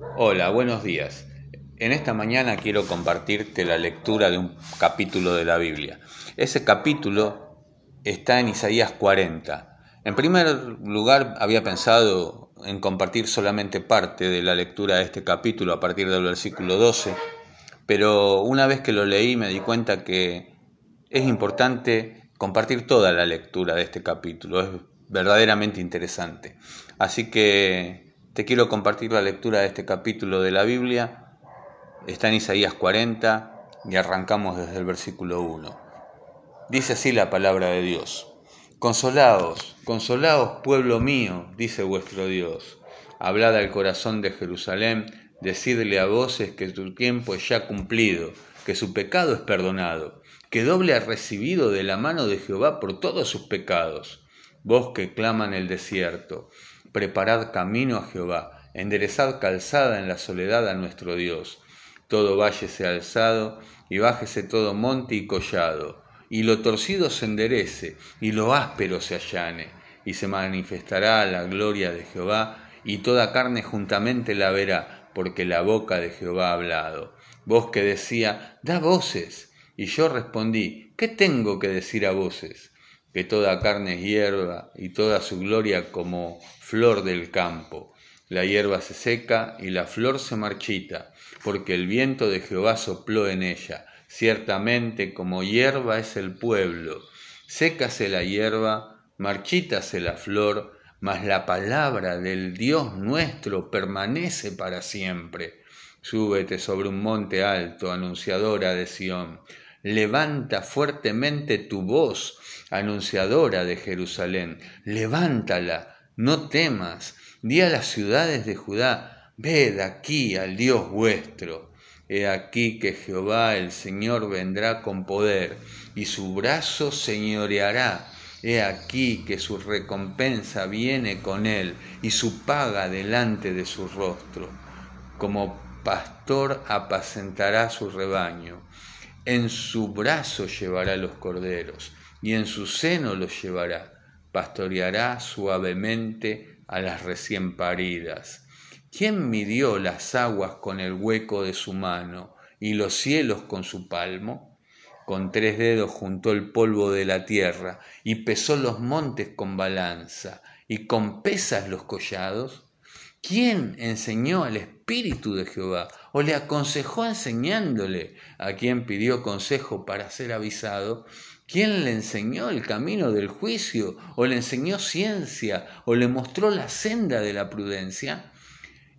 Hola, buenos días. En esta mañana quiero compartirte la lectura de un capítulo de la Biblia. Ese capítulo está en Isaías 40. En primer lugar, había pensado en compartir solamente parte de la lectura de este capítulo a partir del versículo 12, pero una vez que lo leí me di cuenta que es importante compartir toda la lectura de este capítulo. Es verdaderamente interesante. Así que te quiero compartir la lectura de este capítulo de la Biblia Está en Isaías 40 y arrancamos desde el versículo 1. Dice así la palabra de Dios. Consolaos, consolaos pueblo mío, dice vuestro Dios. Hablad al corazón de Jerusalén, decidle a voces que su tiempo es ya cumplido, que su pecado es perdonado, que doble ha recibido de la mano de Jehová por todos sus pecados. Vos que claman el desierto, preparad camino a Jehová, enderezad calzada en la soledad a nuestro Dios todo valle sea alzado, y bájese todo monte y collado, y lo torcido se enderece, y lo áspero se allane, y se manifestará la gloria de Jehová, y toda carne juntamente la verá, porque la boca de Jehová ha hablado. Vos que decía, da voces, y yo respondí, ¿qué tengo que decir a voces? Que toda carne es hierba, y toda su gloria como flor del campo. La hierba se seca y la flor se marchita, porque el viento de Jehová sopló en ella. Ciertamente como hierba es el pueblo. Sécase la hierba, marchítase la flor, mas la palabra del Dios nuestro permanece para siempre. Súbete sobre un monte alto, anunciadora de Sión. Levanta fuertemente tu voz, anunciadora de Jerusalén. Levántala, no temas. Di a las ciudades de Judá, Ved aquí al Dios vuestro. He aquí que Jehová el Señor vendrá con poder, y su brazo señoreará. He aquí que su recompensa viene con él, y su paga delante de su rostro. Como pastor apacentará su rebaño. En su brazo llevará los corderos, y en su seno los llevará. Pastoreará suavemente a las recién paridas ¿Quién midió las aguas con el hueco de su mano y los cielos con su palmo? Con tres dedos juntó el polvo de la tierra y pesó los montes con balanza y con pesas los collados. ¿Quién enseñó al Espíritu de Jehová o le aconsejó enseñándole a quien pidió consejo para ser avisado? ¿Quién le enseñó el camino del juicio o le enseñó ciencia o le mostró la senda de la prudencia?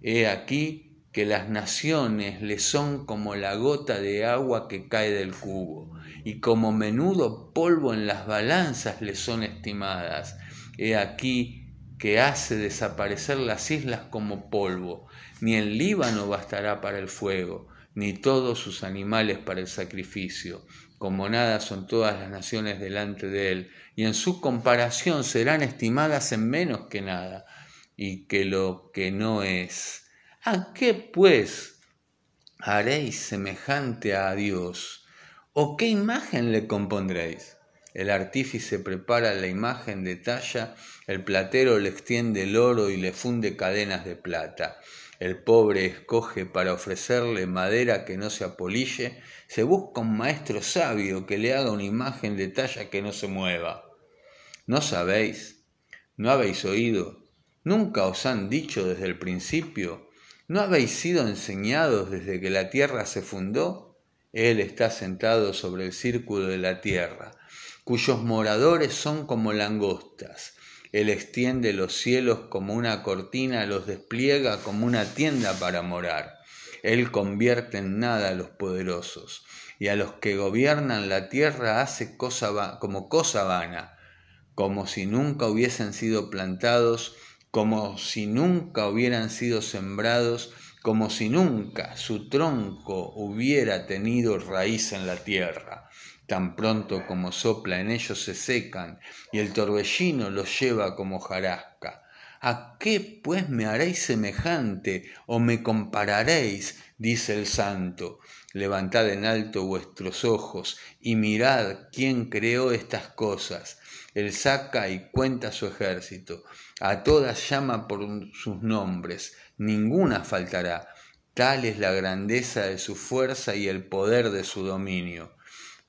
He aquí que las naciones le son como la gota de agua que cae del cubo, y como menudo polvo en las balanzas le son estimadas. He aquí que hace desaparecer las islas como polvo, ni el Líbano bastará para el fuego, ni todos sus animales para el sacrificio. Como nada son todas las naciones delante de él, y en su comparación serán estimadas en menos que nada y que lo que no es. ¿A qué pues haréis semejante a Dios? ¿O qué imagen le compondréis? El artífice prepara la imagen de talla, el platero le extiende el oro y le funde cadenas de plata. El pobre escoge para ofrecerle madera que no se apolille, se busca un maestro sabio que le haga una imagen de talla que no se mueva. ¿No sabéis? ¿No habéis oído? ¿Nunca os han dicho desde el principio? ¿No habéis sido enseñados desde que la tierra se fundó? Él está sentado sobre el círculo de la tierra, cuyos moradores son como langostas. Él extiende los cielos como una cortina, los despliega como una tienda para morar. Él convierte en nada a los poderosos, y a los que gobiernan la tierra hace cosa como cosa vana, como si nunca hubiesen sido plantados como si nunca hubieran sido sembrados, como si nunca su tronco hubiera tenido raíz en la tierra. Tan pronto como sopla en ellos se secan, y el torbellino los lleva como jarasca. ¿A qué pues me haréis semejante o me compararéis? dice el santo. Levantad en alto vuestros ojos y mirad quién creó estas cosas. Él saca y cuenta su ejército. A todas llama por sus nombres. Ninguna faltará. Tal es la grandeza de su fuerza y el poder de su dominio.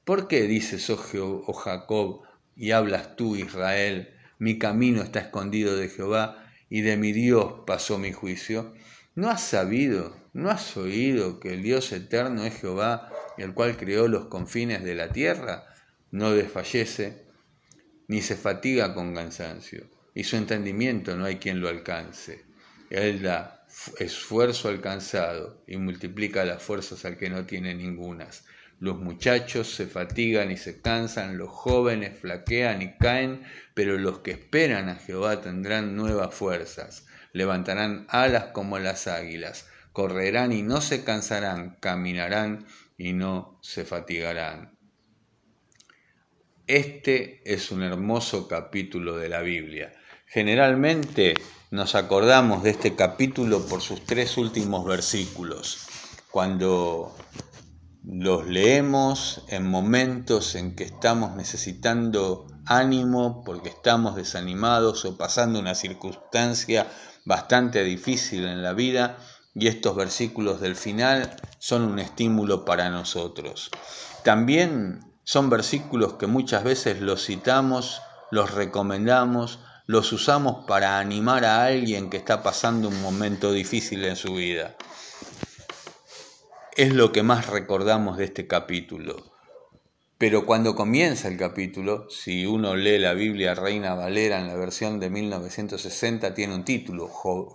¿Por qué dices, oh, oh Jacob, y hablas tú, Israel? Mi camino está escondido de Jehová y de mi Dios pasó mi juicio. ¿No has sabido, no has oído que el Dios eterno es Jehová, el cual creó los confines de la tierra? No desfallece, ni se fatiga con cansancio, y su entendimiento no hay quien lo alcance. Él da esfuerzo alcanzado y multiplica las fuerzas al que no tiene ningunas. Los muchachos se fatigan y se cansan, los jóvenes flaquean y caen, pero los que esperan a Jehová tendrán nuevas fuerzas, levantarán alas como las águilas, correrán y no se cansarán, caminarán y no se fatigarán. Este es un hermoso capítulo de la Biblia. Generalmente nos acordamos de este capítulo por sus tres últimos versículos, cuando los leemos en momentos en que estamos necesitando ánimo porque estamos desanimados o pasando una circunstancia bastante difícil en la vida y estos versículos del final son un estímulo para nosotros. También son versículos que muchas veces los citamos, los recomendamos, los usamos para animar a alguien que está pasando un momento difícil en su vida es lo que más recordamos de este capítulo. Pero cuando comienza el capítulo, si uno lee la Biblia Reina Valera en la versión de 1960, tiene un título,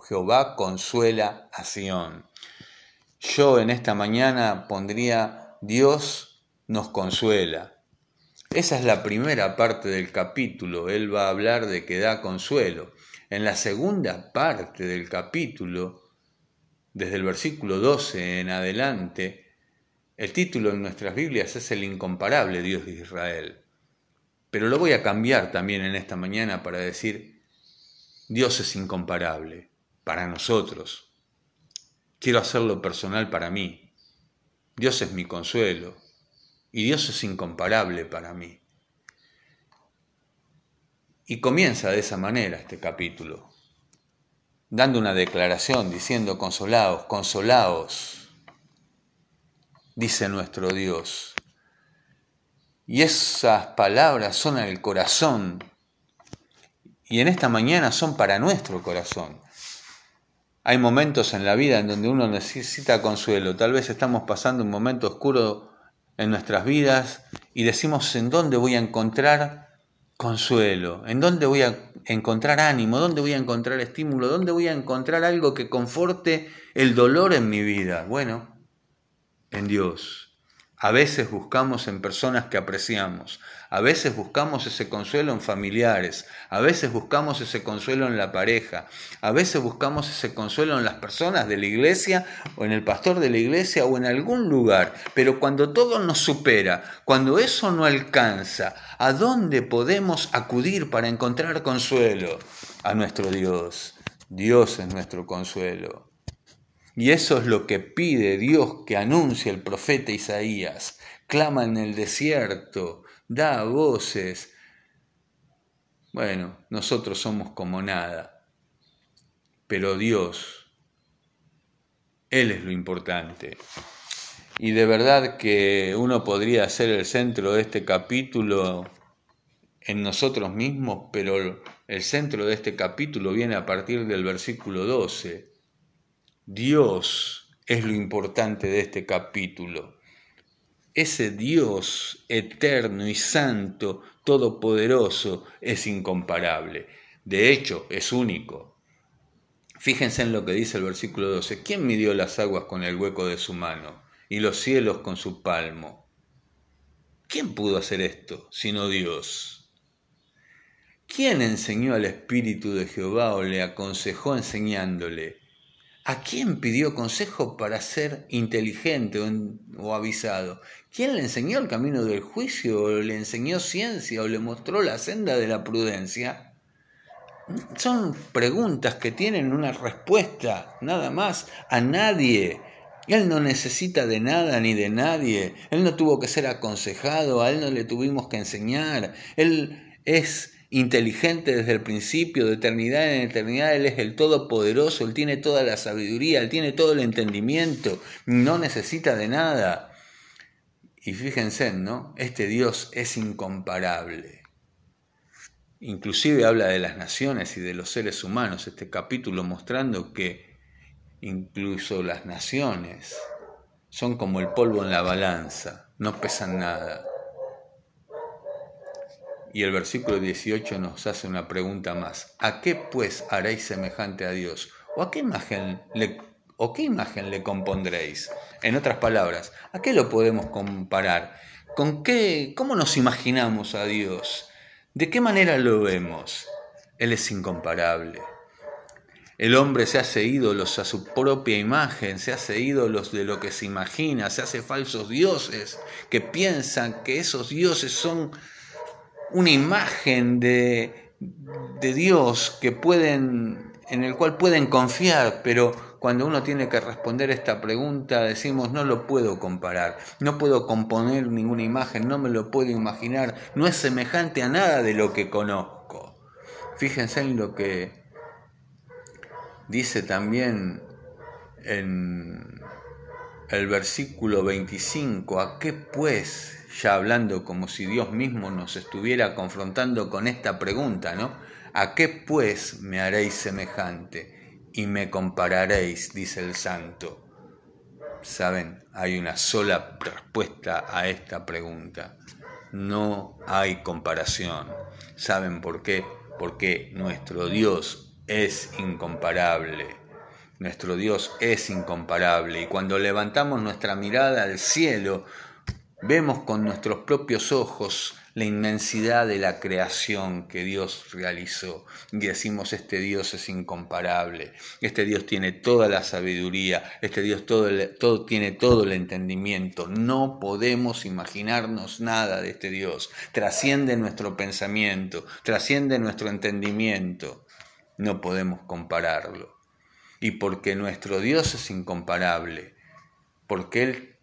Jehová consuela a Sión. Yo en esta mañana pondría, Dios nos consuela. Esa es la primera parte del capítulo, él va a hablar de que da consuelo. En la segunda parte del capítulo, desde el versículo 12 en adelante, el título en nuestras Biblias es el incomparable Dios de Israel. Pero lo voy a cambiar también en esta mañana para decir, Dios es incomparable para nosotros. Quiero hacerlo personal para mí. Dios es mi consuelo y Dios es incomparable para mí. Y comienza de esa manera este capítulo dando una declaración diciendo, consolaos, consolaos, dice nuestro Dios. Y esas palabras son al corazón. Y en esta mañana son para nuestro corazón. Hay momentos en la vida en donde uno necesita consuelo. Tal vez estamos pasando un momento oscuro en nuestras vidas y decimos, ¿en dónde voy a encontrar consuelo? ¿En dónde voy a encontrar ánimo? ¿Dónde voy a encontrar estímulo? ¿Dónde voy a encontrar algo que conforte el dolor en mi vida? Bueno, en Dios. A veces buscamos en personas que apreciamos, a veces buscamos ese consuelo en familiares, a veces buscamos ese consuelo en la pareja, a veces buscamos ese consuelo en las personas de la iglesia o en el pastor de la iglesia o en algún lugar. Pero cuando todo nos supera, cuando eso no alcanza, ¿a dónde podemos acudir para encontrar consuelo? A nuestro Dios. Dios es nuestro consuelo. Y eso es lo que pide Dios que anuncia el profeta Isaías. Clama en el desierto, da voces. Bueno, nosotros somos como nada, pero Dios, Él es lo importante. Y de verdad que uno podría ser el centro de este capítulo en nosotros mismos, pero el centro de este capítulo viene a partir del versículo 12 Dios es lo importante de este capítulo. Ese Dios eterno y santo, todopoderoso, es incomparable. De hecho, es único. Fíjense en lo que dice el versículo 12. ¿Quién midió las aguas con el hueco de su mano y los cielos con su palmo? ¿Quién pudo hacer esto sino Dios? ¿Quién enseñó al Espíritu de Jehová o le aconsejó enseñándole? ¿A quién pidió consejo para ser inteligente o, avisado? ¿Quién le enseñó el camino del juicio o le enseñó ciencia o le mostró la senda de la prudencia? son preguntas que tienen una respuesta, nada más, a nadie. Él no necesita de nada ni de nadie. Él no tuvo que ser aconsejado, a él no le tuvimos que enseñar. Él es inteligente desde el principio, de eternidad en eternidad. Él es el Todopoderoso, Él tiene toda la sabiduría, Él tiene todo el entendimiento. No necesita de nada. Y fíjense, ¿no? Este Dios es incomparable. Inclusive habla de las naciones y de los seres humanos, este capítulo mostrando que incluso las naciones son como el polvo en la balanza, no pesan nada. Y el versículo 18 nos hace una pregunta más. ¿A qué pues haréis semejante a Dios? ¿O a qué imagen le, o qué imagen le compondréis? En otras palabras, ¿a qué lo podemos comparar? ¿Con qué, cómo nos imaginamos a Dios? ¿De qué manera lo vemos? Él es incomparable. El hombre se hace ídolos a su propia imagen, se hace ídolos de lo que se imagina, se hace falsos dioses que piensan que esos dioses son una imagen de, de Dios que pueden, en el cual pueden confiar, pero cuando uno tiene que responder esta pregunta, decimos, no lo puedo comparar, no puedo componer ninguna imagen, no me lo puedo imaginar, no es semejante a nada de lo que conozco. Fíjense en lo que dice también en el versículo 25, ¿a qué pues? Ya hablando como si Dios mismo nos estuviera confrontando con esta pregunta, ¿no? ¿A qué pues me haréis semejante? y me compararéis, dice el santo. Saben, hay una sola respuesta a esta pregunta. No hay comparación. ¿Saben por qué? Porque nuestro Dios es incomparable. Nuestro Dios es incomparable y cuando levantamos nuestra mirada al cielo, vemos con nuestros propios ojos la inmensidad de la creación que Dios realizó. Y decimos, este Dios es incomparable, este Dios tiene toda la sabiduría, este Dios todo, tiene todo el entendimiento. No podemos imaginarnos nada de este Dios. Trasciende nuestro pensamiento, trasciende nuestro entendimiento. No podemos compararlo. Y porque nuestro Dios es incomparable, porque Él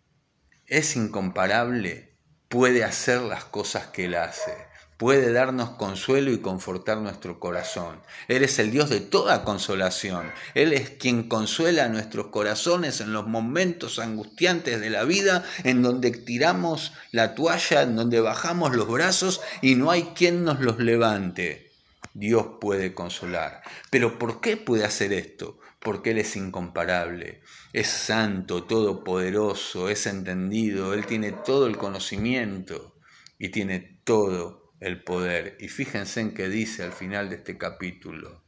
es incomparable, puede hacer las cosas que Él hace, puede darnos consuelo y confortar nuestro corazón. Él es el Dios de toda consolación. Él es quien consuela nuestros corazones en los momentos angustiantes de la vida, en donde tiramos la toalla, en donde bajamos los brazos y no hay quien nos los levante. Dios puede consolar. Pero ¿por qué puede hacer esto? porque Él es incomparable, es santo, todopoderoso, es entendido, Él tiene todo el conocimiento y tiene todo el poder. Y fíjense en que dice al final de este capítulo,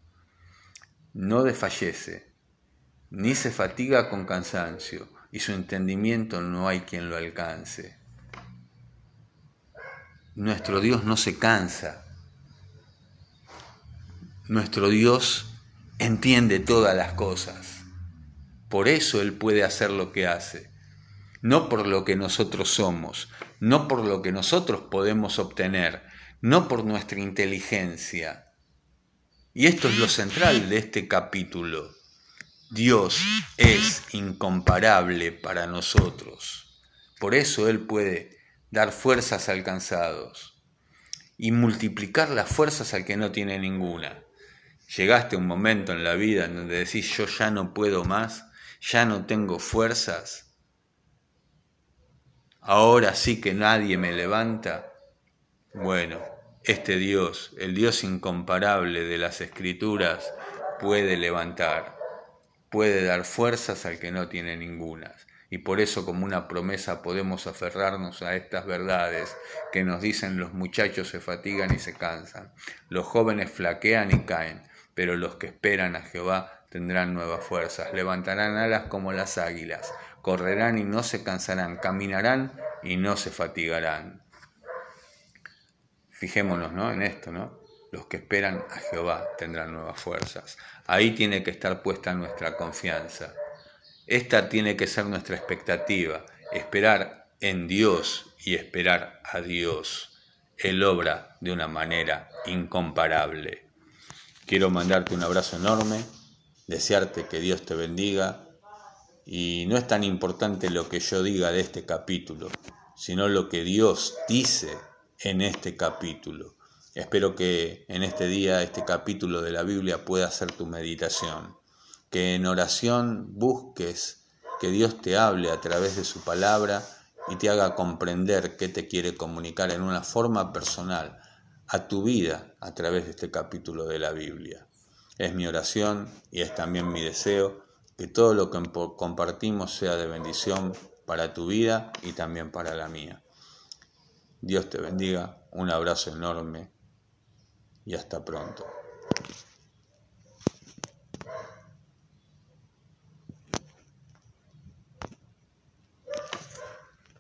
no desfallece, ni se fatiga con cansancio, y su entendimiento no hay quien lo alcance. Nuestro Dios no se cansa. Nuestro Dios entiende todas las cosas. Por eso Él puede hacer lo que hace. No por lo que nosotros somos, no por lo que nosotros podemos obtener, no por nuestra inteligencia. Y esto es lo central de este capítulo. Dios es incomparable para nosotros. Por eso Él puede dar fuerzas al cansados y multiplicar las fuerzas al que no tiene ninguna llegaste a un momento en la vida en donde decís yo ya no puedo más, ya no tengo fuerzas, ahora sí que nadie me levanta, bueno, este Dios, el Dios incomparable de las escrituras, puede levantar, puede dar fuerzas al que no tiene ningunas. Y por eso como una promesa podemos aferrarnos a estas verdades que nos dicen los muchachos se fatigan y se cansan, los jóvenes flaquean y caen, pero los que esperan a Jehová tendrán nuevas fuerzas, levantarán alas como las águilas, correrán y no se cansarán, caminarán y no se fatigarán. Fijémonos ¿no? en esto, ¿no? Los que esperan a Jehová tendrán nuevas fuerzas. Ahí tiene que estar puesta nuestra confianza. Esta tiene que ser nuestra expectativa, esperar en Dios y esperar a Dios. Él obra de una manera incomparable. Quiero mandarte un abrazo enorme, desearte que Dios te bendiga y no es tan importante lo que yo diga de este capítulo, sino lo que Dios dice en este capítulo. Espero que en este día este capítulo de la Biblia pueda ser tu meditación, que en oración busques que Dios te hable a través de su palabra y te haga comprender qué te quiere comunicar en una forma personal a tu vida a través de este capítulo de la Biblia. Es mi oración y es también mi deseo que todo lo que compartimos sea de bendición para tu vida y también para la mía. Dios te bendiga, un abrazo enorme y hasta pronto.